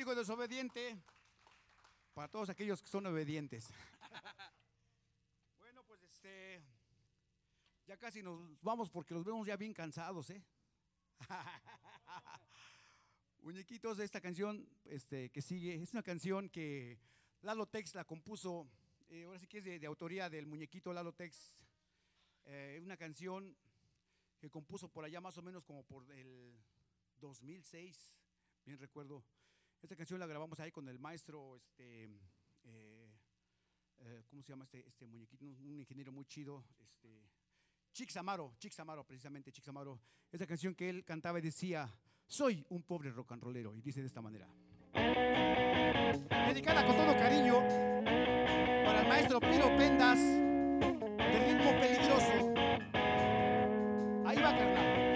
[SPEAKER 2] Hijo desobediente. Para todos aquellos que son obedientes. Bueno, pues este. Ya casi nos vamos porque los vemos ya bien cansados, ¿eh? Muñequitos, esta canción este, que sigue, es una canción que Lalo Tex la compuso, eh, ahora sí que es de, de autoría del muñequito Lalo Tex. Eh, una canción que compuso por allá más o menos como por el 2006, bien recuerdo. Esta canción la grabamos ahí con el maestro, este, eh, eh, ¿cómo se llama este, este muñequito? Un, ingeniero muy chido, este, Chix Amaro, Chix Amaro, precisamente Chix Amaro. Esta canción que él cantaba y decía, soy un pobre rock and rollero, y dice de esta manera. Dedicada con todo cariño para el maestro Piro Pendas, de ritmo peligroso. Ahí va, carnal.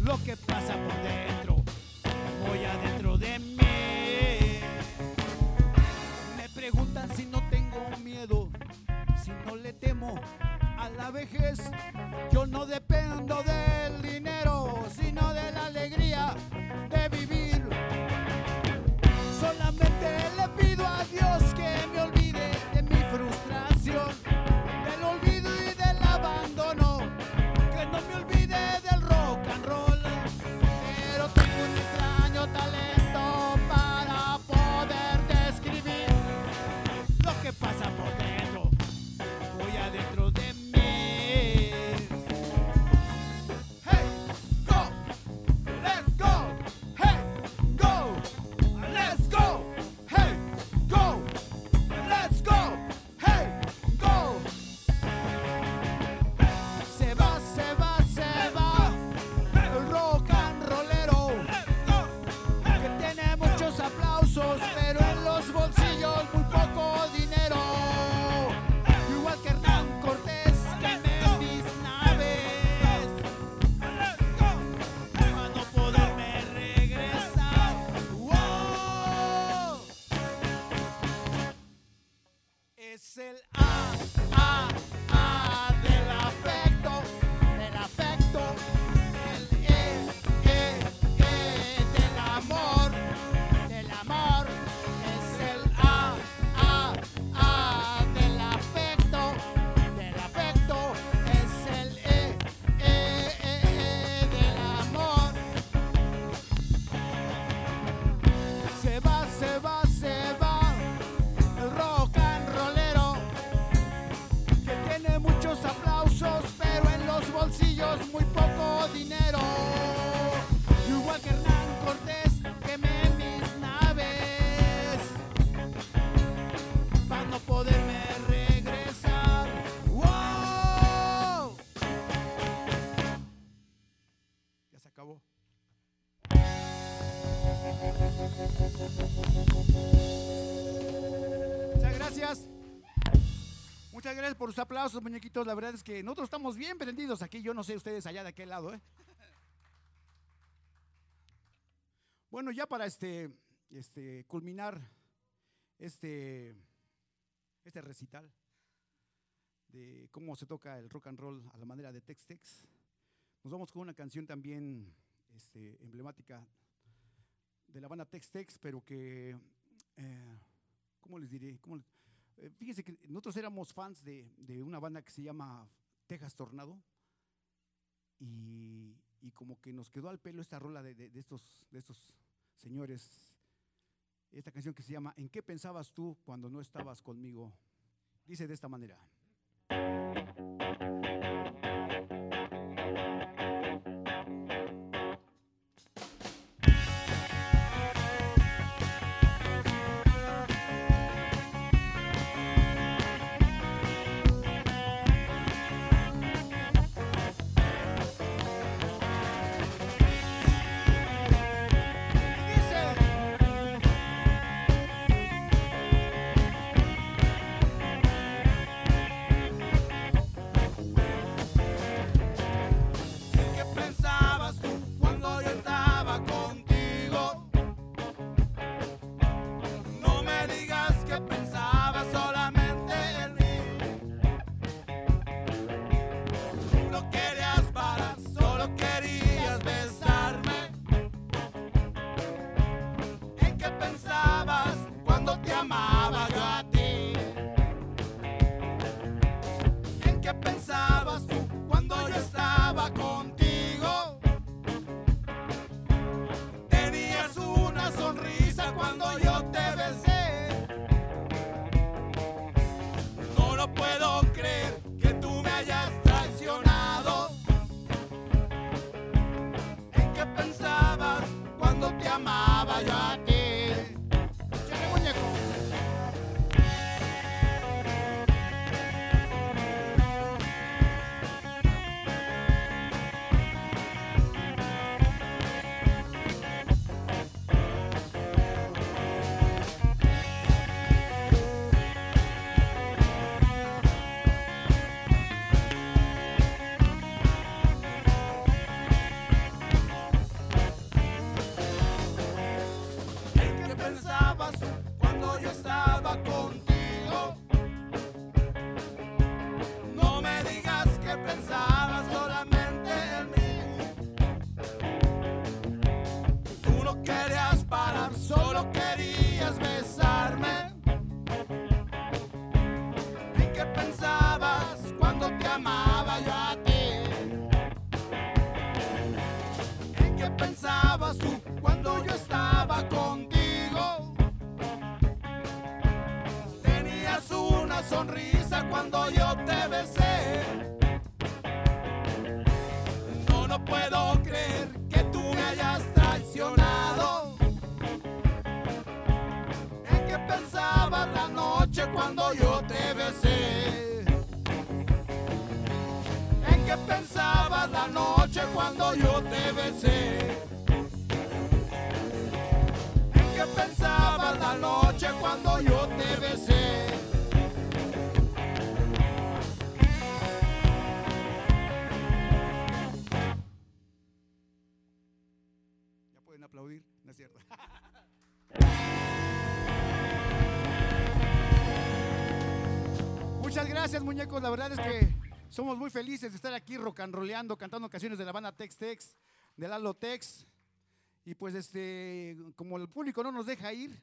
[SPEAKER 2] Lo que pasa por dentro, muy adentro de mí. Me preguntan si no tengo miedo, si no le temo a la vejez. Yo no dependo del aplausos,
[SPEAKER 6] muñequitos. La verdad es que nosotros estamos bien prendidos aquí. Yo no sé ustedes allá de aquel lado, ¿eh? Bueno, ya para este, este culminar este, este recital de cómo se toca el rock and roll a la manera de Tex Tex, nos vamos con una canción también este, emblemática de la banda Tex Tex, pero que, eh, ¿cómo les diré? ¿Cómo les- eh, fíjense que nosotros éramos fans de, de una banda que se llama Texas Tornado y, y como que nos quedó al pelo esta rola de- de estos, de estos señores, esta canción que se llama ¿En qué pensabas tú cuando no estabas conmigo? Dice de esta manera. Muchas gracias, muñecos. La verdad es que somos muy felices de estar aquí rock and rollando, cantando canciones de la banda Tex Tex, de Lalo Tex. Y pues este, como el público no nos deja ir.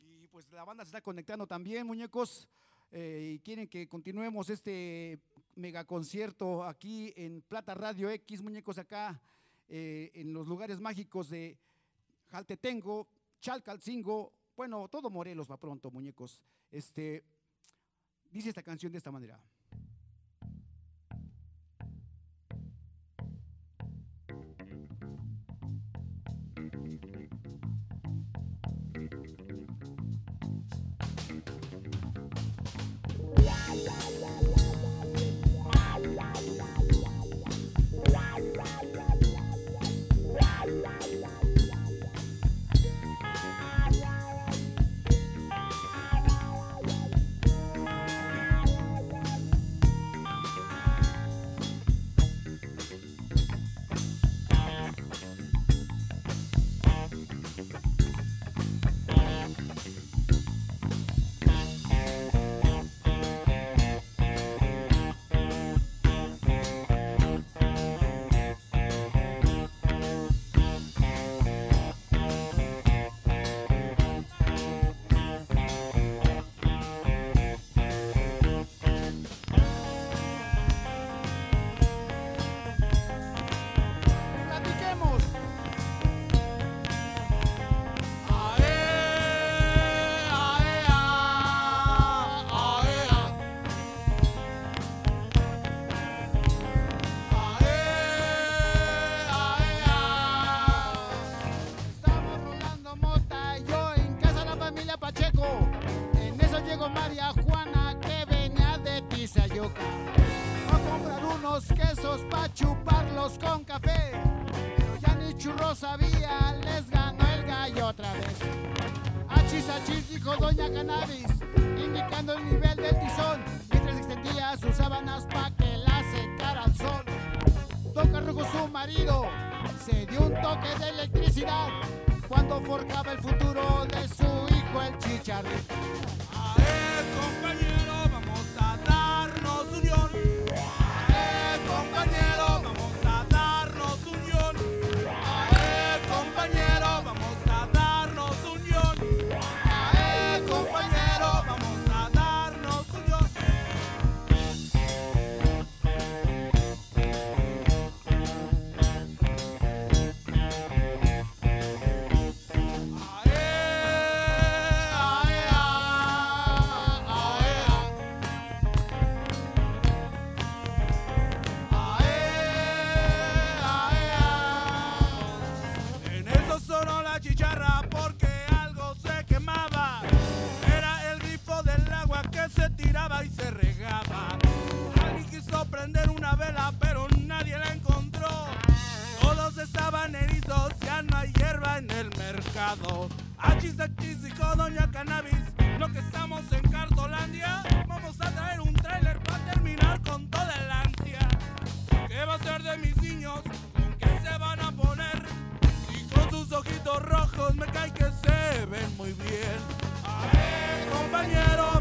[SPEAKER 6] Y pues la banda se está conectando también, muñecos. eh, y quieren que continuemos este mega concierto aquí en Plata Radio X, muñecos acá eh, en los lugares mágicos de Jaltetengo, Chalcalcingo, bueno, todo Morelos va pronto, muñecos. Este, dice esta canción de esta manera. Mis niños? ¿Con qué se van a poner? Y con sus ojitos rojos me cae que se ven muy bien. A ver, compañero,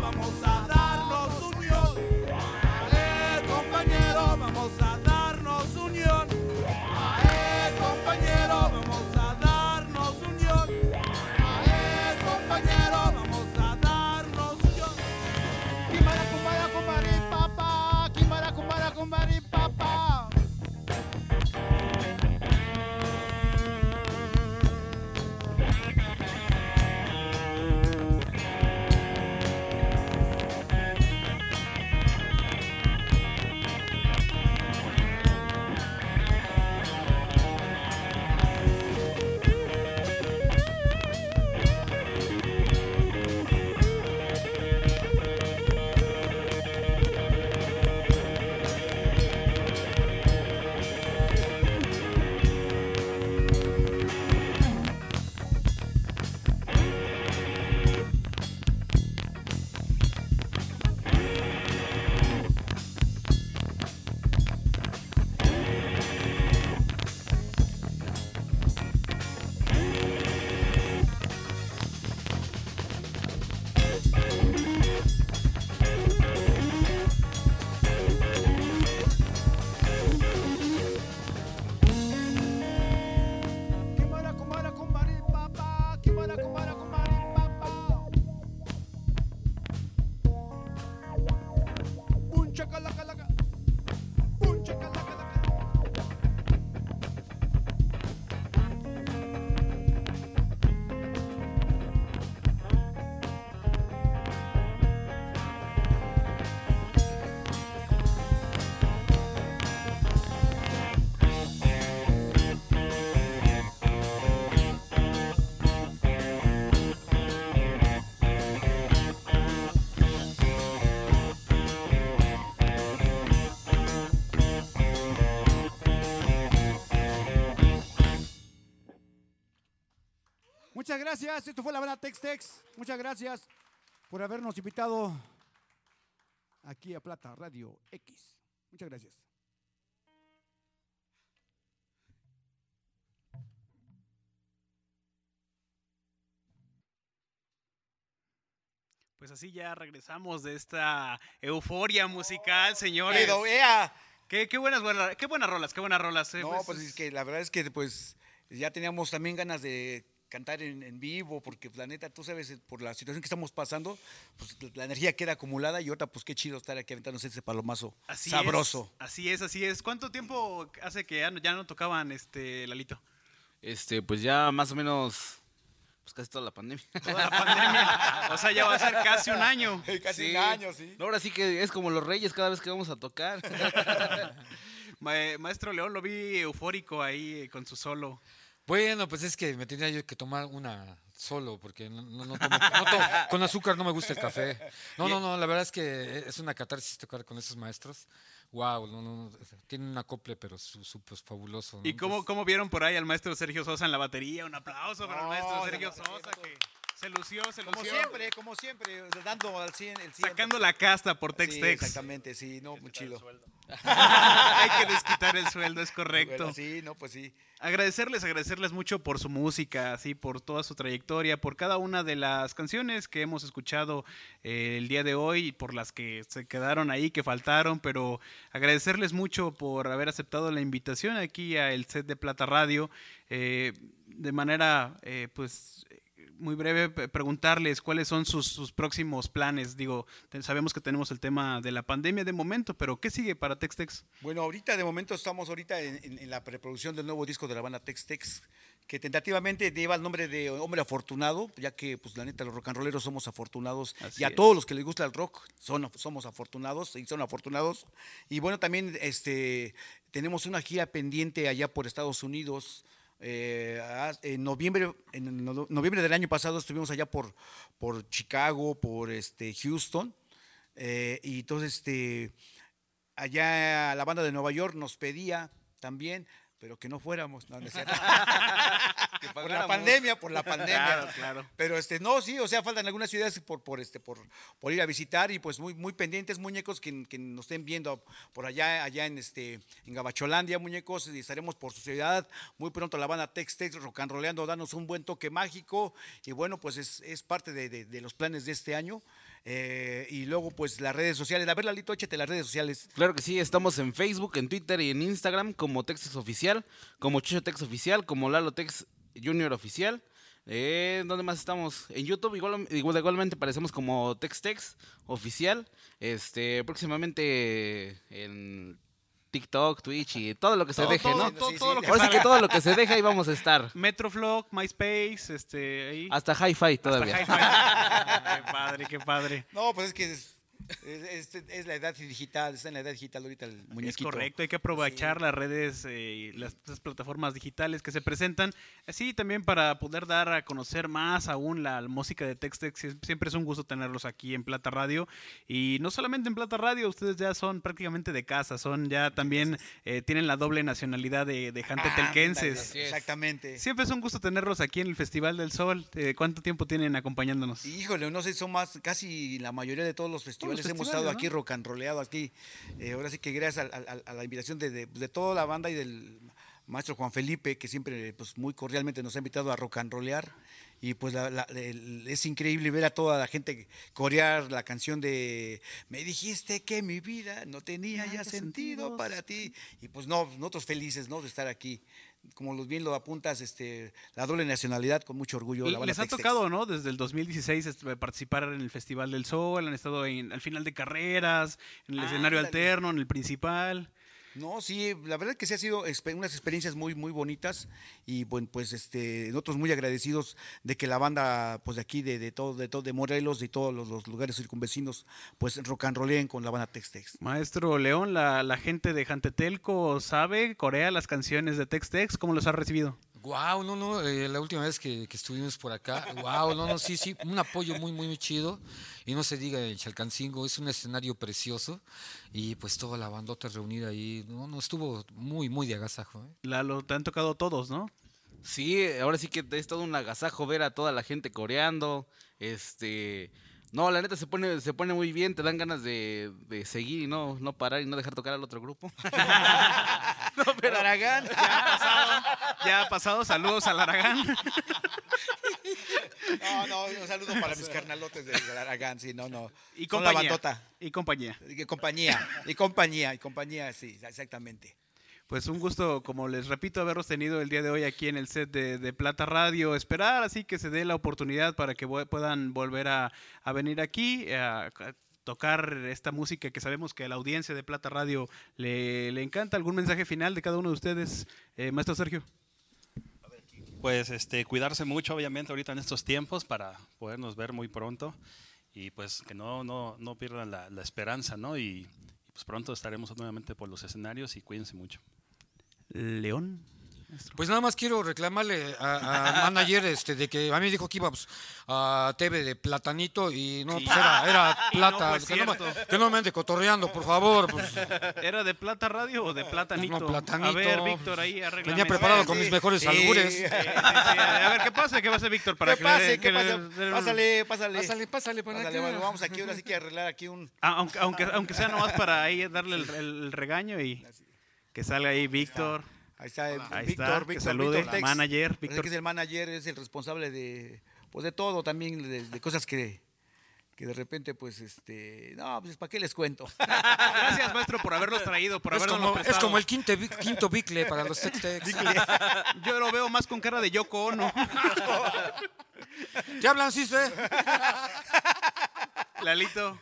[SPEAKER 7] gracias. Esto fue la banda Tex Tex. Muchas gracias por habernos invitado aquí a Plata Radio X. Muchas gracias.
[SPEAKER 1] Pues así ya regresamos de esta euforia musical, señores.
[SPEAKER 2] Pero, ea.
[SPEAKER 1] Qué, qué buenas, buenas, qué buenas rolas, qué buenas rolas. eh,
[SPEAKER 2] No, pues es que la verdad es que pues ya teníamos también ganas de cantar en, en vivo, porque pues, la neta, tú sabes, eh, por la situación que estamos pasando, pues la energía queda acumulada y ahorita pues qué chido estar aquí aventándose ese palomazo
[SPEAKER 1] Así
[SPEAKER 2] sabroso.
[SPEAKER 1] Es, así es, así es. ¿Cuánto tiempo hace que ya no, ya no tocaban este Lalito?
[SPEAKER 3] Este, pues ya más o menos, pues casi toda la pandemia.
[SPEAKER 1] Toda la pandemia. O sea, ya va a ser casi un año.
[SPEAKER 2] Casi
[SPEAKER 3] Sí.
[SPEAKER 2] un año, sí.
[SPEAKER 3] No, ahora sí que es como los reyes cada vez que vamos a tocar.
[SPEAKER 1] Ma- Maestro León lo vi eufórico ahí eh, con su solo.
[SPEAKER 4] Bueno, pues es que me tenía yo que tomar una solo, porque no, no, no tomo, no con azúcar no me gusta el café. No, no, no, la verdad es que es una catarsis tocar con esos maestros. Wow, no, no, tienen un acople, pero su, su- pues, fabuloso. ¿no?
[SPEAKER 1] ¿Y cómo,
[SPEAKER 4] Entonces,
[SPEAKER 1] cómo vieron por ahí al maestro Sergio Sosa en la batería? Un aplauso para el
[SPEAKER 2] No,
[SPEAKER 1] maestro Sergio Sosa que se lució, se
[SPEAKER 2] Como
[SPEAKER 1] lució.
[SPEAKER 2] siempre, como siempre, dando al 100 el 100.
[SPEAKER 1] Sacando la casta por
[SPEAKER 2] Sí,
[SPEAKER 1] Tex-Tex.
[SPEAKER 2] exactamente, sí, no, muy chido.
[SPEAKER 1] Hay que desquitar el sueldo, es correcto.
[SPEAKER 2] Bueno, sí, no, pues sí.
[SPEAKER 1] Agradecerles, agradecerles mucho por su música, así por toda su trayectoria, por cada una de las canciones que hemos escuchado eh, el día de hoy, por las que se quedaron ahí, que faltaron, pero agradecerles mucho por haber aceptado la invitación aquí a el set de Plata Radio. eh, de manera, eh, pues, muy breve, preguntarles cuáles son sus, sus próximos planes. Digo, sabemos que tenemos el tema de la pandemia de momento, pero ¿qué sigue para Tex-Tex?
[SPEAKER 2] Bueno, ahorita de momento estamos ahorita en, en- en la preproducción del nuevo disco de la banda Tex Tex, que tentativamente lleva el nombre de Hombre Afortunado, ya que pues la neta los rock and rolleros somos afortunados
[SPEAKER 1] Así
[SPEAKER 2] y a
[SPEAKER 1] es.
[SPEAKER 2] todos los que les gusta el rock son, somos afortunados y son afortunados. Y bueno, también este tenemos una gira pendiente allá por Estados Unidos. Eh, haz- en noviembre en no- noviembre del año pasado estuvimos allá por por Chicago por este Houston. Eh, y entonces este allá la banda de Nueva York nos pedía también, pero que no fuéramos, no, no por la pandemia, por la pandemia.
[SPEAKER 1] Claro, claro.
[SPEAKER 2] Pero este, no, sí, o sea, faltan algunas ciudades por, por este, por, por ir a visitar y pues muy, muy pendientes, muñecos, que, que nos estén viendo por allá, allá en este, en Gabacholandia, muñecos, y estaremos por su ciudad. Muy pronto la banda Tex Tex rock and rollando, danos un buen toque mágico. Y bueno, pues es, es parte de, de- de los planes de este año. Eh, y luego, pues las redes sociales. A ver, Lalito, échate las redes sociales.
[SPEAKER 3] Claro que sí, estamos en Facebook, en Twitter y en Instagram como Texas Oficial, como Chucho Tex Oficial, como Lalo Tex Junior Oficial. Eh, ¿Dónde más estamos? En YouTube igual, igual- igualmente aparecemos como Tex Tex Oficial. Este, próximamente en TikTok, Twitch y todo lo que se
[SPEAKER 1] Todo,
[SPEAKER 3] deje,
[SPEAKER 1] todo,
[SPEAKER 3] ¿no?
[SPEAKER 1] todo,
[SPEAKER 2] Sí,
[SPEAKER 1] todo
[SPEAKER 2] sí.
[SPEAKER 1] lo que
[SPEAKER 3] Ahora sí que todo lo que se deje ahí vamos a estar.
[SPEAKER 1] Metroflog, MySpace, este, ahí.
[SPEAKER 3] Hasta Hi-Fi todavía.
[SPEAKER 1] Hasta hi-fi. qué padre, qué padre.
[SPEAKER 2] No, pues es que es, es- es- es la edad digital, está en la edad digital ahorita el
[SPEAKER 1] Es correcto, hay que aprovechar las redes eh, y las, las plataformas digitales que se presentan, así también para poder dar a conocer más aún la, música de Textex. Sie- Siempre es un gusto tenerlos aquí en Plata Radio y no solamente en Plata Radio, ustedes ya son prácticamente de casa, son ya también eh, tienen la doble nacionalidad de, de
[SPEAKER 2] Ah,
[SPEAKER 1] jantetelquenses.
[SPEAKER 2] ándale, Exactamente.
[SPEAKER 1] Siempre es un gusto tenerlos aquí en el Festival del Sol. Eh, ¿Cuánto tiempo tienen acompañándonos?
[SPEAKER 2] Híjole, no sé, son más, casi la mayoría de todos los festivales hemos
[SPEAKER 1] festivales,
[SPEAKER 2] estado
[SPEAKER 1] ¿no?
[SPEAKER 2] aquí rock and rolleado aquí. Eh, ahora sí que gracias a, a- a la invitación de, de- de toda la banda y del maestro Juan Felipe, que siempre pues, muy cordialmente nos ha invitado a rock and rollear. Y pues la- la- el- es increíble ver a toda la gente corear la canción de Me dijiste que mi vida no tenía ya sentido para ti. Y pues no, nosotros felices ¿no? de estar aquí. Como los bien lo apuntas, este, la doble nacionalidad con mucho orgullo. la
[SPEAKER 1] Les ha tocado, ¿no? Desde el 2016 este, participar en el Festival del Sol, han estado en, al final de carreras, en el escenario
[SPEAKER 2] Ándale.
[SPEAKER 1] alterno, en el principal.
[SPEAKER 2] No, sí, la verdad que sí ha sido unas experiencias muy, muy bonitas y bueno, pues este, nosotros muy agradecidos de que la banda, pues de aquí, de, de todo, de todo, de Morelos, de todos los, lugares circunvecinos, pues rock and rolleen con la banda Tex-Tex.
[SPEAKER 1] Maestro León, la, la gente de Jantetelco sabe, corea las canciones de Tex-Tex, ¿cómo los ha recibido?
[SPEAKER 4] Wow, no, no, eh, la última vez que, que estuvimos por acá, wow, no, no, sí, sí, un apoyo muy, muy, muy chido. Y no se diga el Chalcancingo, es un escenario precioso. Y pues toda la bandota reunida ahí, no, no, estuvo muy, muy de agasajo. ¿eh?
[SPEAKER 1] Lalo, te han tocado todos, ¿no?
[SPEAKER 3] Sí, ahora sí que es todo un agasajo ver a toda la gente coreando. Este. No, la neta se pone, se pone muy bien, te dan ganas de, de seguir y no, no parar y no dejar tocar al otro grupo.
[SPEAKER 2] No, pero Aragán.
[SPEAKER 1] Ya ha pasado, ya ha pasado, saludos al Aragán.
[SPEAKER 2] No, no, un saludo para mis carnalotes de Aragán, sí, no, no.
[SPEAKER 1] Y
[SPEAKER 2] Son la
[SPEAKER 1] compañía.
[SPEAKER 2] bandota.
[SPEAKER 1] Y compañía.
[SPEAKER 2] Y compañía, y compañía, y compañía, sí, exactamente.
[SPEAKER 1] Pues un gusto, como les repito, haberlos tenido el día de hoy aquí en el set de, de Plata Radio. Esperar así que se dé la oportunidad para que puedan volver a, a venir aquí eh, a, tocar esta música que sabemos que a la audiencia de Plata Radio le, le encanta. ¿Algún mensaje final de cada uno de ustedes, eh, maestro Sergio?
[SPEAKER 5] Pues este, cuidarse mucho, obviamente, ahorita en estos tiempos para podernos ver muy pronto y pues que no, no, no pierdan la, la esperanza, ¿no? Y, pues pronto estaremos nuevamente por los escenarios y cuídense mucho.
[SPEAKER 1] León.
[SPEAKER 4] Pues nada más quiero reclamarle a- al manager este, de que a mí dijo que íbamos a TV de platanito y no, pues era, era
[SPEAKER 1] no
[SPEAKER 4] plata.
[SPEAKER 1] fue
[SPEAKER 4] que, no que no me ande cotorreando, por favor. pues.
[SPEAKER 1] ¿Era de Plata Radio o de Platanito?
[SPEAKER 4] No, Platanito.
[SPEAKER 1] A ver, Víctor, ahí arregla.
[SPEAKER 4] Venía preparado con mis mejores albures.
[SPEAKER 1] A ver, ¿qué pasa? ¿Qué pasa, Víctor? Para
[SPEAKER 2] ¿Qué pase? ¿Qué
[SPEAKER 1] le-
[SPEAKER 2] Pásale, pásale.
[SPEAKER 4] Pásale, pásale para
[SPEAKER 2] Pásale,
[SPEAKER 4] acá.
[SPEAKER 2] vamos aquí ahora sí que arreglar aquí un...
[SPEAKER 1] Ah, aunque, aunque, aunque sea nomás para ahí darle el, el regaño y que salga ahí Víctor.
[SPEAKER 2] Ahí está,
[SPEAKER 1] Ahí
[SPEAKER 2] Víctor,
[SPEAKER 1] está, que
[SPEAKER 2] Víctor,
[SPEAKER 1] salude,
[SPEAKER 2] Víctor Tex.
[SPEAKER 1] manager, Víctor.
[SPEAKER 2] que es el manager, es el responsable de, pues de todo también, de, de cosas que, que de repente, pues, este, no, pues, ¿para qué les cuento?
[SPEAKER 1] Gracias, maestro, por haberlos traído, por
[SPEAKER 4] Es
[SPEAKER 1] habernos
[SPEAKER 4] como, es como el quinto, quinto bicle para los textex.
[SPEAKER 1] Yo lo veo más con cara de Yoko Ono.
[SPEAKER 4] ¿Te hablan, sí, sé?
[SPEAKER 1] Lalito.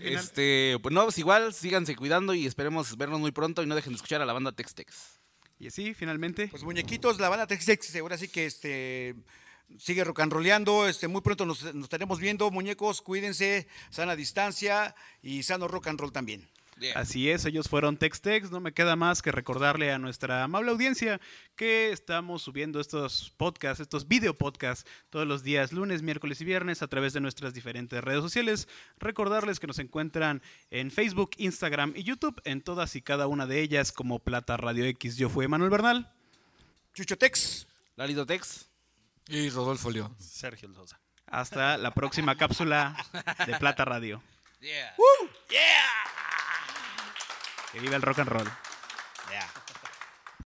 [SPEAKER 3] Este, pues no, pues igual, síganse cuidando y esperemos vernos muy pronto y no dejen de escuchar a la banda Tex Tex.
[SPEAKER 1] Y así, finalmente.
[SPEAKER 2] Pues muñequitos, la banda Tex-Tex, ahora sí que este sigue rock and rolleando, este muy pronto nos, nos estaremos viendo, muñecos, cuídense, sana distancia y sano rock and roll también.
[SPEAKER 1] Así es, ellos fueron Textex. No me queda más que recordarle a nuestra amable audiencia que estamos subiendo estos podcasts, estos video podcasts, todos los días, lunes, miércoles y viernes, a través de nuestras diferentes redes sociales. Recordarles que nos encuentran en Facebook, Instagram y YouTube, en todas y cada una de ellas como Plata Radio X. Yo fui Manuel Bernal.
[SPEAKER 2] Chucho Tex.
[SPEAKER 3] Lalito Tex.
[SPEAKER 4] Y Rodolfo León.
[SPEAKER 5] Sergio Sosa.
[SPEAKER 1] Hasta la próxima cápsula de Plata Radio.
[SPEAKER 3] Yeah.
[SPEAKER 1] Que viva el rock and roll.
[SPEAKER 2] Yeah.